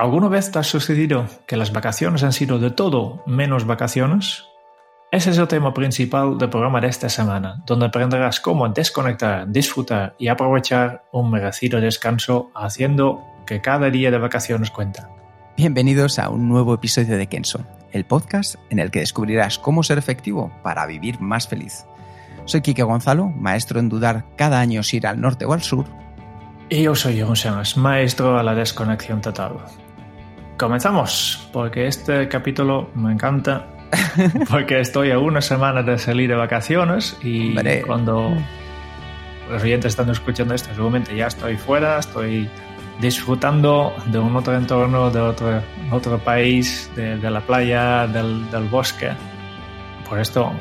¿Alguna vez te ha sucedido que las vacaciones han sido de todo menos vacaciones? Ese es el tema principal del programa de esta semana, donde aprenderás cómo desconectar, disfrutar y aprovechar un merecido descanso haciendo que cada día de vacaciones cuenta. Bienvenidos a un nuevo episodio de Kenso, el podcast en el que descubrirás cómo ser efectivo para vivir más feliz. Soy Quique Gonzalo, maestro en dudar cada año si ir al norte o al sur. Y yo soy Sánchez, maestro a la desconexión total. Comenzamos, porque este capítulo me encanta, porque estoy a una semana de salir de vacaciones y Hombre. cuando los oyentes están escuchando esto, seguramente ya estoy fuera, estoy disfrutando de un otro entorno, de otro, otro país, de, de la playa, del, del bosque. Por esto,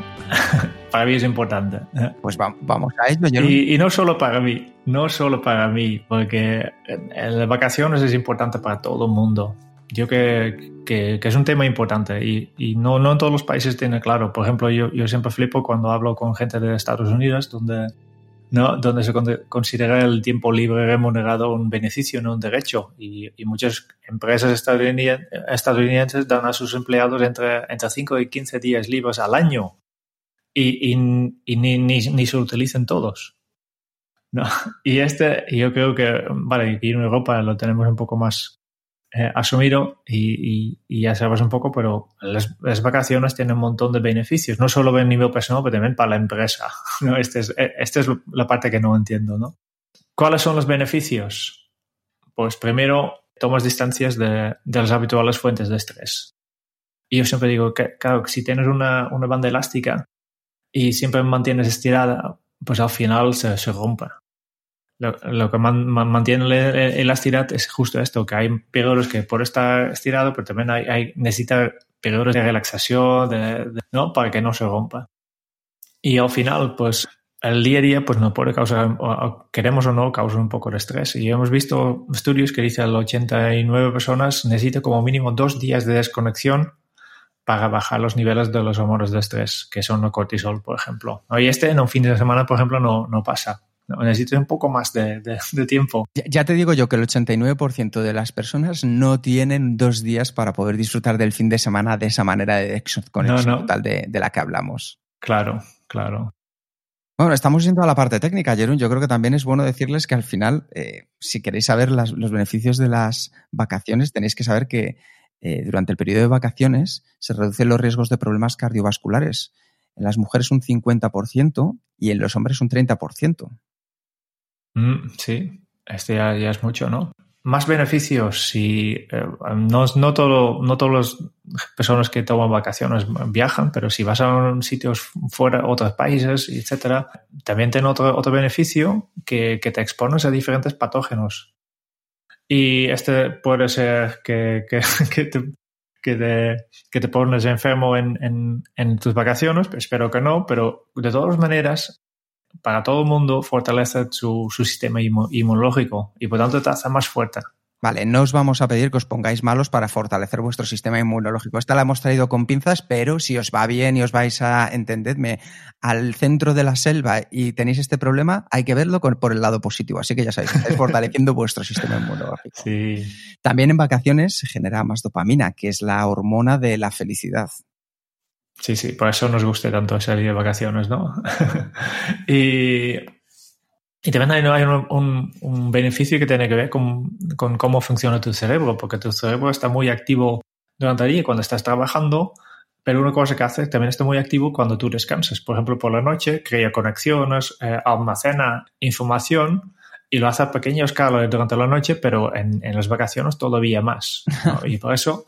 para mí es importante. Pues va- vamos a ello, Jeroen. Y, y no solo para mí, no solo para mí, porque las vacaciones es importante para todo el mundo. Yo que, que, es un tema importante y, y no, no en todos los países tiene claro. Por ejemplo, yo, yo siempre flipo cuando hablo con gente de Estados Unidos, donde, ¿no? donde se con- considera el tiempo libre remunerado un beneficio, no un derecho. Y, y muchas empresas estadounidenses dan a sus empleados entre, entre 5 y 15 días libres al año y, y, ni, ni, ni se utilicen todos. No. Y este, yo creo que, vale, aquí en Europa lo tenemos un poco más eh, y, y, y ya sabes un poco, pero las, las, vacaciones tienen un montón de beneficios, no solo a nivel personal, pero también para la empresa. ¿no? Esta es, este es la parte que no entiendo. ¿no? ¿Cuáles son los beneficios? Pues primero, tomas distancias de, de las habituales fuentes de estrés. Y yo siempre digo que, claro, si tienes una, una banda elástica y siempre mantienes estirada, pues al final se, se rompe. Lo, lo, que man, man, mantiene el, elasticidad es justo esto, que hay periodos que por estar estirado, pero también hay, hay necesita periodos de relaxación, de, de, ¿no? Para que no se rompa. Y al final, pues el día a día pues no puede causar, o, queremos o no, causa un poco de estrés. Y hemos visto estudios que dicen que el 89 personas necesita como mínimo dos días de desconexión para bajar los niveles de los hormonas de estrés, que son el cortisol, por ejemplo. Y este en un fin de semana, por ejemplo, no, no pasa. Necesito un poco más de, de, de tiempo. Ya, ya, te digo yo que el 89% de las personas no tienen dos días para poder disfrutar del fin de semana de esa manera de desconexión no, no. total de, de, la que hablamos. Claro, claro. Bueno, estamos yendo a la parte técnica, Jerón. Yo creo que también es bueno decirles que al final, eh, si queréis saber las, los beneficios de las vacaciones, tenéis que saber que eh, durante el periodo de vacaciones se reducen los riesgos de problemas cardiovasculares. En las mujeres un 50% y en los hombres un 30%. Mm, sí, este ya, es mucho, ¿no? Más beneficios si eh, no, no, todo, no todas las personas que toman vacaciones viajan, pero si vas a sitios fuera, otros países, etcétera, también tiene otro, otro beneficio que, que te expones a diferentes patógenos. Y este puede ser que, que, que, te, que, te, que te pones enfermo en, en, en tus vacaciones, espero que no, pero de todas maneras, para todo el mundo fortalece su, su sistema inmunológico y por tanto hace más fuerte. Vale, no os vamos a pedir que os pongáis malos para fortalecer vuestro sistema inmunológico. Esta la hemos traído con pinzas, pero si os va bien y os vais a, entendedme, al centro de la selva y tenéis este problema, hay que verlo con, por el lado positivo. Así que ya sabéis, estáis fortaleciendo vuestro sistema inmunológico. Sí. También en vacaciones se genera más dopamina, que es la hormona de la felicidad. Sí, sí, por eso nos gusta tanto salir de vacaciones, ¿no? y, y, también hay, hay un, un, un, beneficio que tiene que ver con, con, cómo funciona tu cerebro, porque tu cerebro está muy activo durante el día cuando estás trabajando, pero una cosa que hace también está muy activo cuando tú descansas. Por ejemplo, por la noche crea conexiones, eh, almacena información y lo hace a pequeña escala durante la noche, pero en, en las vacaciones todavía más. ¿no? Y por eso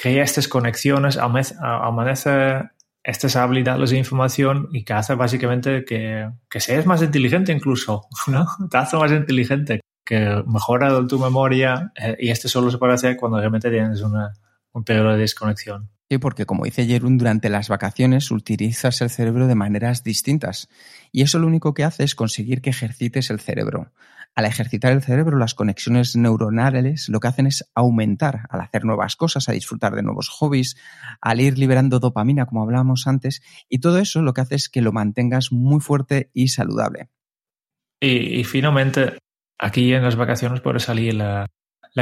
crea estas conexiones, amanece esta habilidades de información y que hace básicamente que, que seas más inteligente incluso, ¿no? Te hace más inteligente, que mejora tu memoria eh, y esto solo se puede hacer cuando realmente tienes una, un periodo de desconexión. Sí, porque como dice Jerún, durante las vacaciones utilizas el cerebro de maneras distintas y eso lo único que hace es conseguir que ejercites el cerebro. Al ejercitar el cerebro, las conexiones neuronales lo que hacen es aumentar al hacer nuevas cosas, a disfrutar de nuevos hobbies, al ir liberando dopamina, como hablábamos antes, y todo eso lo que hace es que lo mantengas muy fuerte y saludable. Y, finalmente, aquí en las vacaciones puede salir la,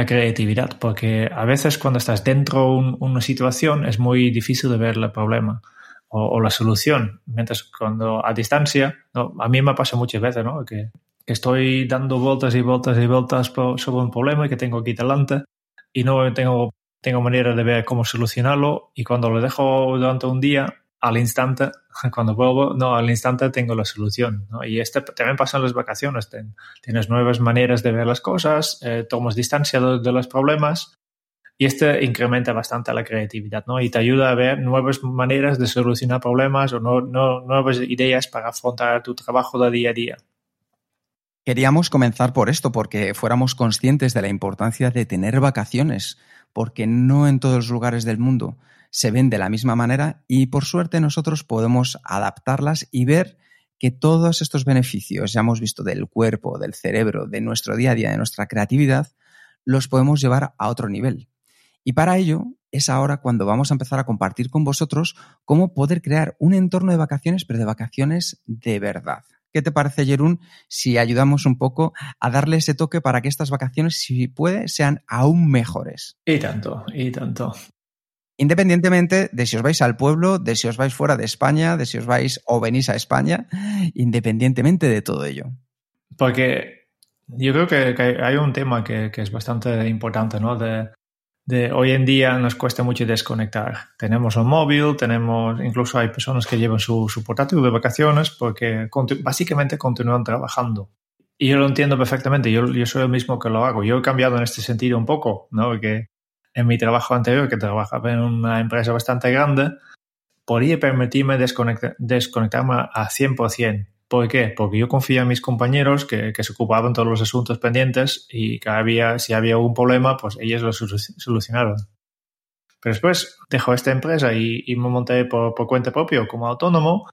creatividad, porque a veces cuando estás dentro de una situación es muy difícil de ver el problema o, la solución, mientras cuando a distancia, a mí me pasa muchas veces, ¿no? que que estoy dando vueltas y vueltas y vueltas sobre un problema que tengo aquí delante y no tengo, tengo manera de ver cómo solucionarlo y cuando lo dejo durante un día, al instante, cuando vuelvo, no, al instante tengo la solución. ¿no? Y este también pasa en las vacaciones. tienes nuevas maneras de ver las cosas, eh, tomas distancia de, los problemas y este incrementa bastante la creatividad, ¿no? Y te ayuda a ver nuevas maneras de solucionar problemas o no, no, nuevas ideas para afrontar tu trabajo de día a día. Queríamos comenzar por esto, porque fuéramos conscientes de la importancia de tener vacaciones, porque no en todos los lugares del mundo se ven de la misma manera y por suerte nosotros podemos adaptarlas y ver que todos estos beneficios, ya hemos visto del cuerpo, del cerebro, de nuestro día a día, de nuestra creatividad, los podemos llevar a otro nivel. Y para ello es ahora cuando vamos a empezar a compartir con vosotros cómo poder crear un entorno de vacaciones, pero de vacaciones de verdad. ¿Qué te parece, Jerún, si ayudamos un poco a darle ese toque para que estas vacaciones, si puede, sean aún mejores? Y tanto, y tanto. Independientemente de si os vais al pueblo, de si os vais fuera de España, de si os vais o venís a España, independientemente de todo ello. Porque yo creo que, hay un tema que, que, es bastante importante, ¿no? De, de hoy en día nos cuesta mucho desconectar. Tenemos un móvil, tenemos, incluso hay personas que llevan su, su portátil de vacaciones porque básicamente continúan trabajando. Y yo lo entiendo perfectamente, yo, yo soy el mismo que lo hago. Yo he cambiado en este sentido un poco, ¿no? Porque en mi trabajo anterior, que trabajaba en una empresa bastante grande, podía permitirme desconectar, desconectarme a 100%. ¿Por qué? Porque yo confío en mis compañeros que, que se ocupaban todos los asuntos pendientes y que había, si había algún problema, pues ellos lo solucionaron. Pero después dejo esta empresa y, me monté por, cuenta propia como autónomo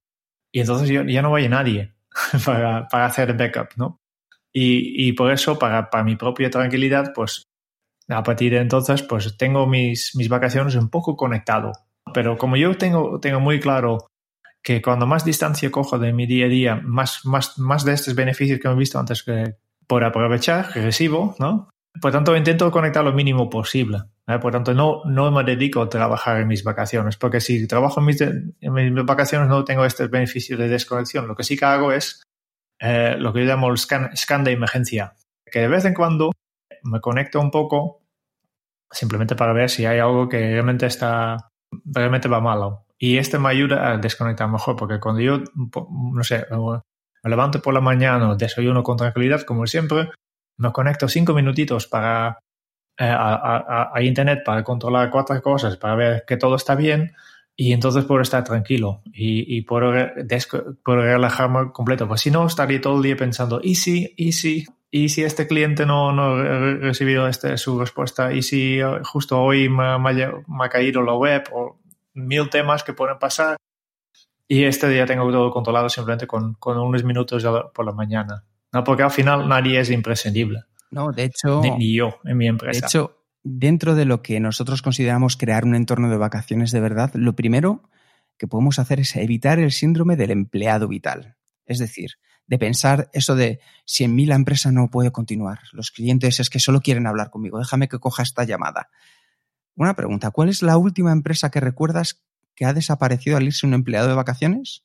y entonces ya no vaya nadie para, para, hacer backup, ¿no? Y, y por eso, para, para, mi propia tranquilidad, pues a partir de entonces, pues tengo mis, mis vacaciones un poco conectado. Pero como yo tengo, tengo muy claro que cuando más distancia cojo de mi día a día, más, más, más de estos beneficios que hemos visto antes que por aprovechar, recibo, ¿no? Por tanto, intento conectar lo mínimo posible. Por tanto, no, no me dedico a trabajar en mis vacaciones, porque si trabajo en mis, en mis vacaciones no tengo este beneficio de desconexión. Lo que sí que hago es eh, lo que yo llamo el scan, scan de emergencia, que de vez en cuando me conecto un poco simplemente para ver si hay algo que realmente está realmente va malo. Y este me ayuda a desconectar mejor, porque cuando yo, no sé, me levanto por la mañana, desayuno con tranquilidad, como siempre, me conecto cinco minutitos para, eh, a, Internet para controlar cuatro cosas, para ver que todo está bien y entonces puedo estar tranquilo y, y puedo, relajarme completo. Pues si no, estaría todo el día pensando, ¿y si, y si, y si este cliente no, no ha recibido este, su respuesta? ¿Y si eh, justo hoy me, me, me ha caído la web? Mil temas que pueden pasar y este día tengo todo controlado simplemente con, con unos minutos por la mañana. No, porque al final nadie es imprescindible. No, de hecho. Ni, yo en mi empresa. De hecho, dentro de lo que nosotros consideramos crear un entorno de vacaciones de verdad, lo primero que podemos hacer es evitar el síndrome del empleado vital. Es decir, de pensar eso de si en mí la empresa no puede continuar, los clientes es que solo quieren hablar conmigo, déjame que coja esta llamada. Una pregunta, ¿cuál es la última empresa que recuerdas que ha desaparecido al irse un empleado de vacaciones?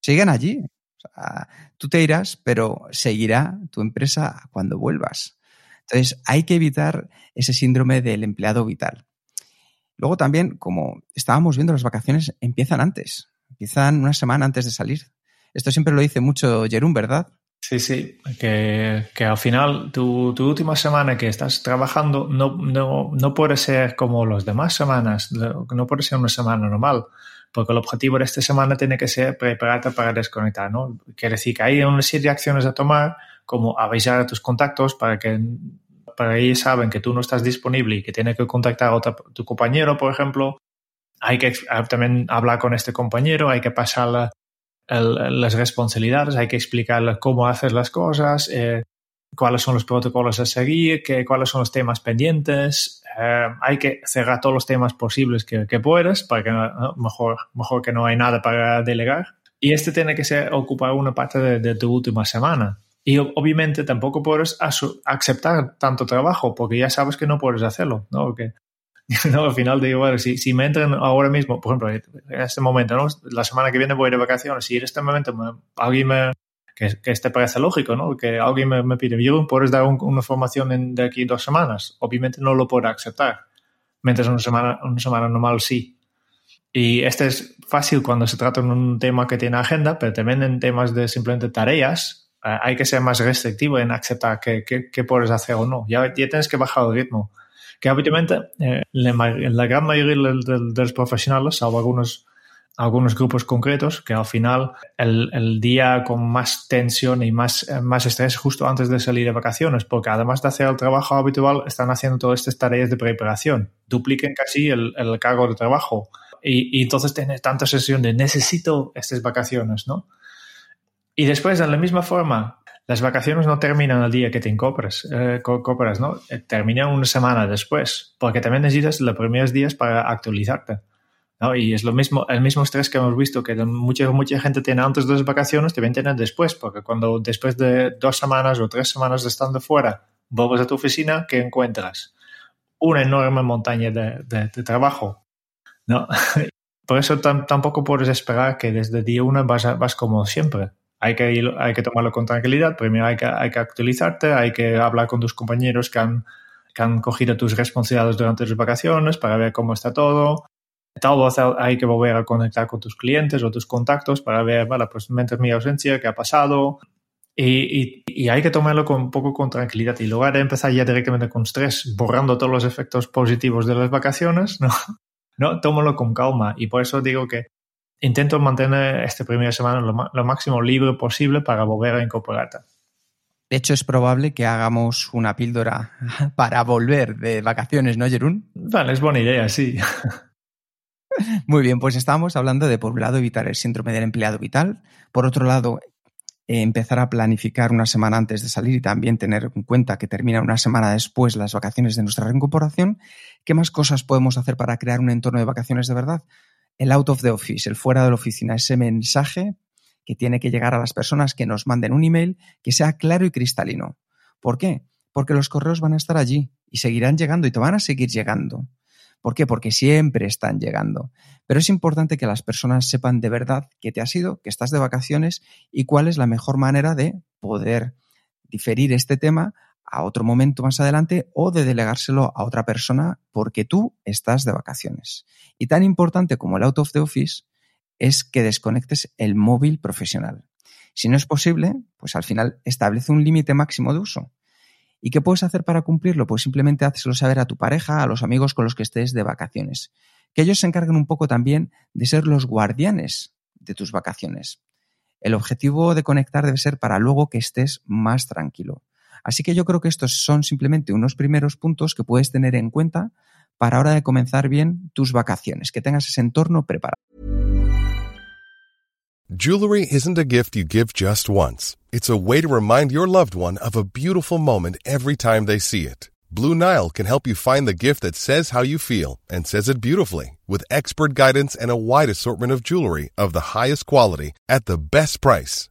Siguen allí. tú te irás, pero seguirá tu empresa cuando vuelvas. Entonces, hay que evitar ese síndrome del empleado vital. Luego también, como estábamos viendo, las vacaciones empiezan antes, empiezan una semana antes de salir. Esto siempre lo dice mucho Jerún, ¿verdad? Sí, sí, que, al final tu, última semana que estás trabajando no, no, no puede ser como las demás semanas, no puede ser una semana normal, porque el objetivo de esta semana tiene que ser prepararte para desconectar, ¿no? Quiere decir que hay una serie de acciones a tomar, como avisar a tus contactos para que para ellos saben que tú no estás disponible y que tiene que contactar a tu compañero, por ejemplo. Hay que también hablar con este compañero, hay que pasar las responsabilidades, hay que explicarle cómo hacer las cosas, eh, cuáles son los protocolos a seguir, que, cuáles son los temas pendientes. Eh, hay que cerrar todos los temas posibles que, que puedas, para que mejor, mejor que no hay nada para delegar. Y este tiene que ser ocupar una parte de, tu última semana. Y obviamente tampoco puedes aceptar tanto trabajo porque ya sabes que no puedes hacerlo, ¿no? no, al final digo, bueno, si, si me entran ahora mismo, por ejemplo, en este momento, ¿no? La semana que viene voy de vacaciones y en este momento alguien me, que, que este parece lógico, ¿no? Que alguien me, me pide, yo, ¿puedes dar una formación en, de aquí dos semanas? Obviamente no lo puedo aceptar. Mientras una semana, una semana normal sí. Y este es fácil cuando se trata de un tema que tiene agenda, pero también en temas de simplemente tareas, eh, hay que ser más restrictivo en aceptar qué, qué, puedes hacer o no. Ya, ya tienes que bajar el ritmo. Que habitualmente, eh, la, gran mayoría de, de, los profesionales, salvo algunos algunos grupos concretos que al final el, el, día con más tensión y más, eh, más estrés justo antes de salir de vacaciones, porque además de hacer el trabajo habitual, están haciendo todas estas tareas de preparación, dupliquen casi el, el cargo de trabajo y, y entonces tienes tanta sesión de necesito estas vacaciones, ¿no? Y después, de la misma forma, las vacaciones no terminan el día que te incorporas, eh, ¿no? Eh, terminan una semana después, porque también necesitas los primeros días para actualizarte. Y es lo mismo, el mismo estrés que hemos visto que mucha, mucha gente tiene antes de las vacaciones, también tienen después, porque cuando después de dos semanas o tres semanas de estando fuera, vuelves a tu oficina, ¿qué encuentras? Una enorme montaña de, trabajo, ¿no? Por eso tampoco puedes esperar que desde día uno vas como siempre. Hay que, ir, hay que tomarlo con tranquilidad. Primero hay que, hay que actualizarte, hay que hablar con tus compañeros que han, que han cogido tus responsabilidades durante las vacaciones para ver cómo está todo Tal vez hay que volver a conectar con tus clientes o tus contactos para ver, vale, pues mientras mi ausencia, qué ha pasado. Y, y, hay que tomarlo con, un poco con tranquilidad. Y luego de empezar ya directamente con estrés, borrando todos los efectos positivos de las vacaciones, no, no, tómalo con calma. Y por eso digo que intento mantener esta primera semana lo, lo máximo libre posible para volver a incorporarte. De hecho, es probable que hagamos una píldora para volver de vacaciones, ¿no, Jerún? Vale, es buena idea, sí. Muy bien, pues estábamos hablando de, por un lado, evitar el síndrome del empleado vital, por otro lado, eh, empezar a planificar una semana antes de salir y también tener en cuenta que termina una semana después las vacaciones de nuestra reincorporación. ¿Qué más cosas podemos hacer para crear un entorno de vacaciones de verdad? El out of the office, el fuera de la oficina, ese mensaje que tiene que llegar a las personas que nos manden un email que sea claro y cristalino. ¿Por qué? Porque los correos van a estar allí y seguirán llegando y te van a seguir llegando. ¿Por qué? Porque siempre están llegando. Pero es importante que las personas sepan de verdad qué te ha sido, que estás de vacaciones y cuál es la mejor manera de poder diferir este tema a otro momento más adelante o de delegárselo a otra persona porque tú estás de vacaciones. Y tan importante como el out of the office es que desconectes el móvil profesional. Si no es posible, pues al final establece un límite máximo de uso. ¿Y qué puedes hacer para cumplirlo? Pues simplemente hazlo saber a tu pareja, a los amigos con los que estés de vacaciones. Que ellos se encarguen un poco también de ser los guardianes de tus vacaciones. El objetivo de conectar debe ser para luego que estés más tranquilo. Así que yo creo que estos son simplemente unos primeros puntos que puedes tener en cuenta para ahora de comenzar bien tus vacaciones, que tengas ese entorno preparado. Jewelry isn't a gift you give just once. It's a way to remind your loved one of a beautiful moment every time they see it. Blue Nile can help you find the gift that says how you feel and says it beautifully with expert guidance and a wide assortment of jewelry of the highest quality at the best price.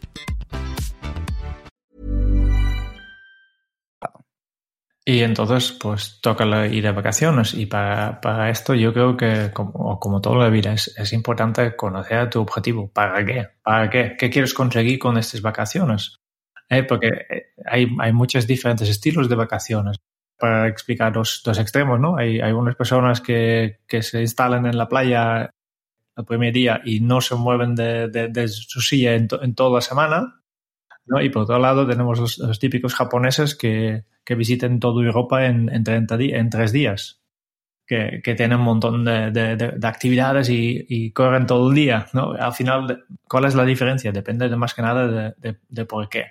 Y entonces, pues toca ir de vacaciones. Y para, esto yo creo que, como, como toda la vida, es, importante conocer tu objetivo. ¿Para qué? ¿Para qué? ¿Qué quieres conseguir con estas vacaciones? ¿Eh? Porque eh, hay, muchos diferentes estilos de vacaciones. Para explicar los dos extremos, ¿no? Hay, hay unas personas que, se instalan en la playa el primer día y no se mueven de su silla en, to, en, toda la semana. ¿No? Y por otro lado tenemos los, típicos japoneses que, que visiten toda Europa en, en, 30 en tres días, que, que, tienen un montón de, de, de actividades y, y, corren todo el día. ¿no? Al final, ¿cuál es la diferencia? Depende de más que nada de, por qué.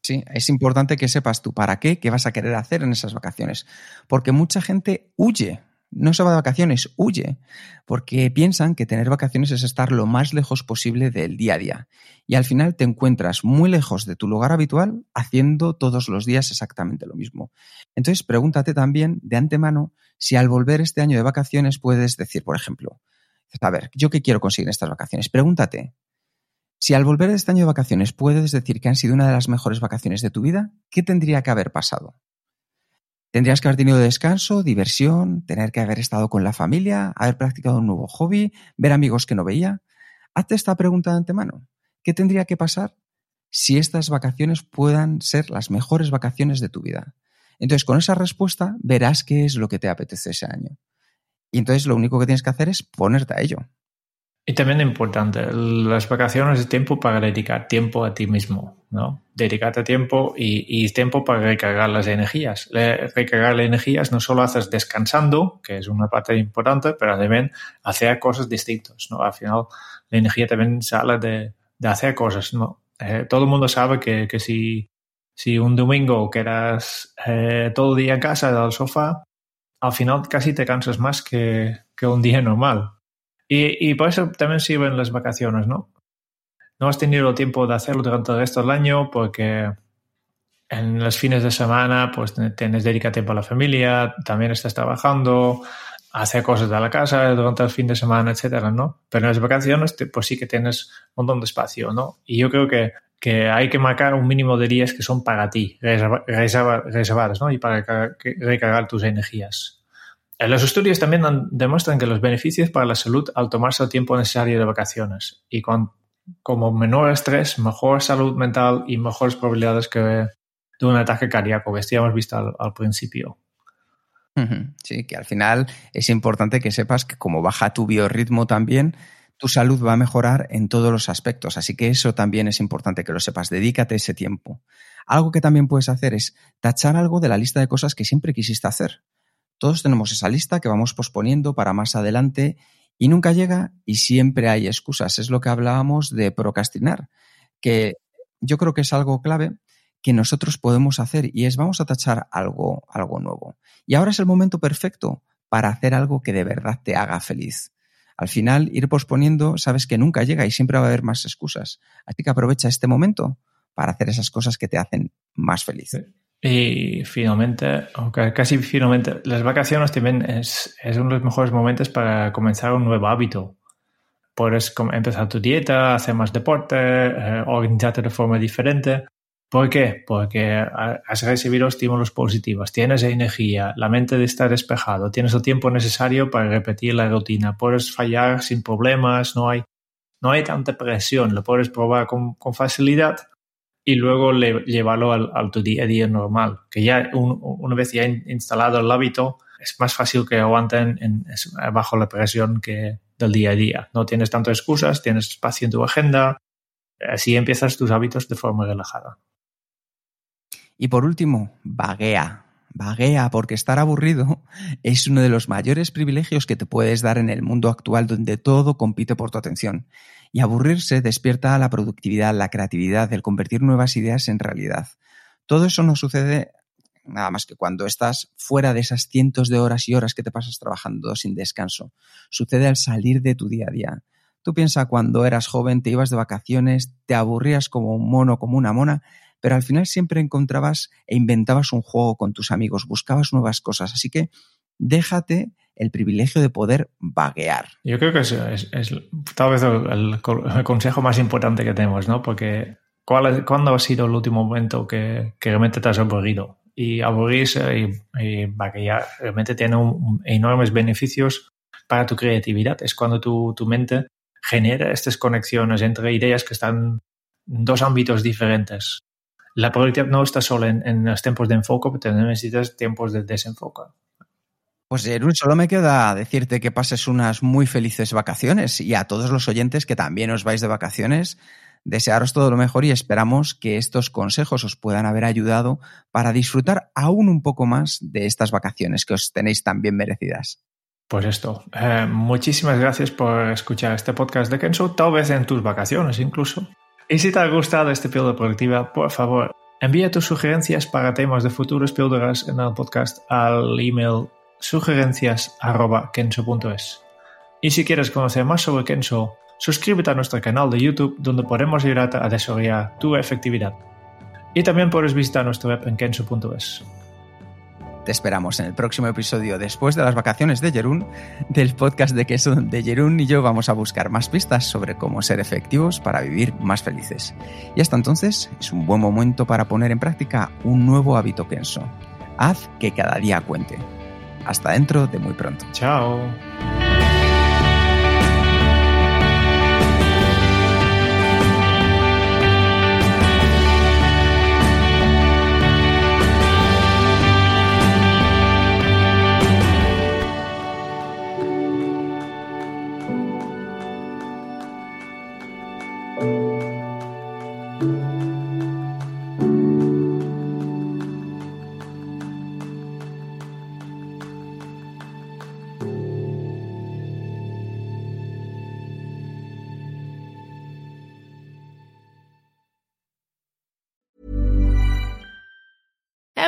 Sí, es importante que sepas tú para qué, qué vas a querer hacer en esas vacaciones, porque mucha gente huye no se va de vacaciones, huye, porque piensan que tener vacaciones es estar lo más lejos posible del día a día. Y al final te encuentras muy lejos de tu lugar habitual haciendo todos los días exactamente lo mismo. Entonces pregúntate también de antemano si al volver este año de vacaciones puedes decir, por ejemplo, a ver, ¿yo qué quiero conseguir en estas vacaciones? Pregúntate, si al volver este año de vacaciones puedes decir que han sido una de las mejores vacaciones de tu vida, ¿qué tendría que haber pasado? Tendrías que haber tenido descanso, diversión, tener que haber estado con la familia, haber practicado un nuevo hobby, ver amigos que no veía. Hazte esta pregunta de antemano. ¿Qué tendría que pasar si estas vacaciones puedan ser las mejores vacaciones de tu vida? Entonces, con esa respuesta verás qué es lo que te apetece ese año. Y entonces lo único que tienes que hacer es ponerte a ello. Y también importante, las vacaciones es tiempo para dedicar tiempo a ti mismo, ¿no? Dedicarte tiempo y, y tiempo para recargar las energías. Le, recargar las energías no solo haces descansando, que es una parte importante, pero también hacer cosas distintas, ¿no? Al final, la energía también sale de, de hacer cosas, ¿no? Eh, todo el mundo sabe que, que si, si un domingo quedas eh, todo el día en casa, al sofá, al final casi te cansas más que, que un día normal. Y, y por eso también sirven las vacaciones, ¿no? No has tenido tiempo de hacerlo durante el resto del año porque en los fines de semana pues tienes dedica tiempo a la familia, también estás trabajando, hacer cosas de la casa durante el fin de semana, etcétera, ¿no? Pero en las vacaciones pues sí que tienes un montón de espacio, ¿no? Y yo creo que, que hay que marcar un mínimo de días que son para ti, reservadas, ¿no? Y para recargar tus energías. Los estudios también demuestran que los beneficios para la salud al tomarse el tiempo necesario de vacaciones y con como menor estrés, mejor salud mental y mejores probabilidades que de un ataque cardíaco, que hemos visto al, al principio. Sí, que al final es importante que sepas que como baja tu biorritmo también, tu salud va a mejorar en todos los aspectos. Así que eso también es importante que lo sepas. Dedícate ese tiempo. Algo que también puedes hacer es tachar algo de la lista de cosas que siempre quisiste hacer. Todos tenemos esa lista que vamos posponiendo para más adelante y nunca llega y siempre hay excusas. Es lo que hablábamos de procrastinar, que yo creo que es algo clave que nosotros podemos hacer y es vamos a tachar algo, algo nuevo. Y ahora es el momento perfecto para hacer algo que de verdad te haga feliz. Al final, ir posponiendo, sabes que nunca llega y siempre va a haber más excusas. Así que aprovecha este momento para hacer esas cosas que te hacen más feliz. Y finalmente, aunque casi finalmente, las vacaciones también es, es, uno de los mejores momentos para comenzar un nuevo hábito. Puedes empezar tu dieta, hacer más deporte, eh, organizarte de forma diferente. ¿Por qué? Porque has recibido estímulos positivos, tienes energía, la mente está despejado, tienes el tiempo necesario para repetir la rutina, puedes fallar sin problemas, no hay, no hay tanta presión, lo puedes probar con, con facilidad y luego le, llevarlo al, al, tu día a día normal. Que ya un, una vez ya instalado el hábito, es más fácil que aguanten en, bajo la presión que del día a día. No tienes tantas excusas, tienes espacio en tu agenda, así empiezas tus hábitos de forma relajada. Y por último, vaguea. Vaguea, porque estar aburrido es uno de los mayores privilegios que te puedes dar en el mundo actual donde todo compite por tu atención. Y aburrirse despierta la productividad, la creatividad, el convertir nuevas ideas en realidad. Todo eso no sucede nada más que cuando estás fuera de esas cientos de horas y horas que te pasas trabajando sin descanso. Sucede al salir de tu día a día. Tú piensas cuando eras joven, te ibas de vacaciones, te aburrías como un mono, como una mona, pero al final siempre encontrabas e inventabas un juego con tus amigos, buscabas nuevas cosas. Así que déjate el privilegio de poder vaguear. Yo creo que es, es, es tal vez el, el, el, consejo más importante que tenemos, ¿no? Porque ¿cuál, ¿cuándo ha sido el último momento que, que realmente te has aburrido? y aburrirse y, y vaquillar. Realmente tiene un- enormes beneficios para tu creatividad. Es cuando tu, tu mente genera estas conexiones entre ideas que están en dos ámbitos diferentes. La productividad no está solo en, en los tiempos de enfoque, pero también necesitas tiempos de desenfoque. Pues Jerún, solo me queda decirte que pases unas muy felices vacaciones y a todos los oyentes que también os vais de vacaciones, desearos todo lo mejor y esperamos que estos consejos os puedan haber ayudado para disfrutar aún un poco más de estas vacaciones que os tenéis tan bien merecidas. Pues esto, eh, muchísimas gracias por escuchar este podcast de Kenzo, tal vez en tus vacaciones incluso. Y si te ha gustado este píldora productiva, por favor, envía tus sugerencias para temas de futuros píldoras en el podcast al email sugerencias.kenso.es. Y si quieres conocer más sobre Kenso, suscríbete a nuestro canal de YouTube donde podemos ayudarte a desarrollar tu efectividad. Y también puedes visitar nuestra web en kenso.es. Te esperamos en el próximo episodio después de las vacaciones de Jerún, del podcast de queso de Jerún y yo vamos a buscar más pistas sobre cómo ser efectivos para vivir más felices. Y hasta entonces es un buen momento para poner en práctica un nuevo hábito Kenso. Haz que cada día cuente. Hasta dentro de muy pronto. Chao.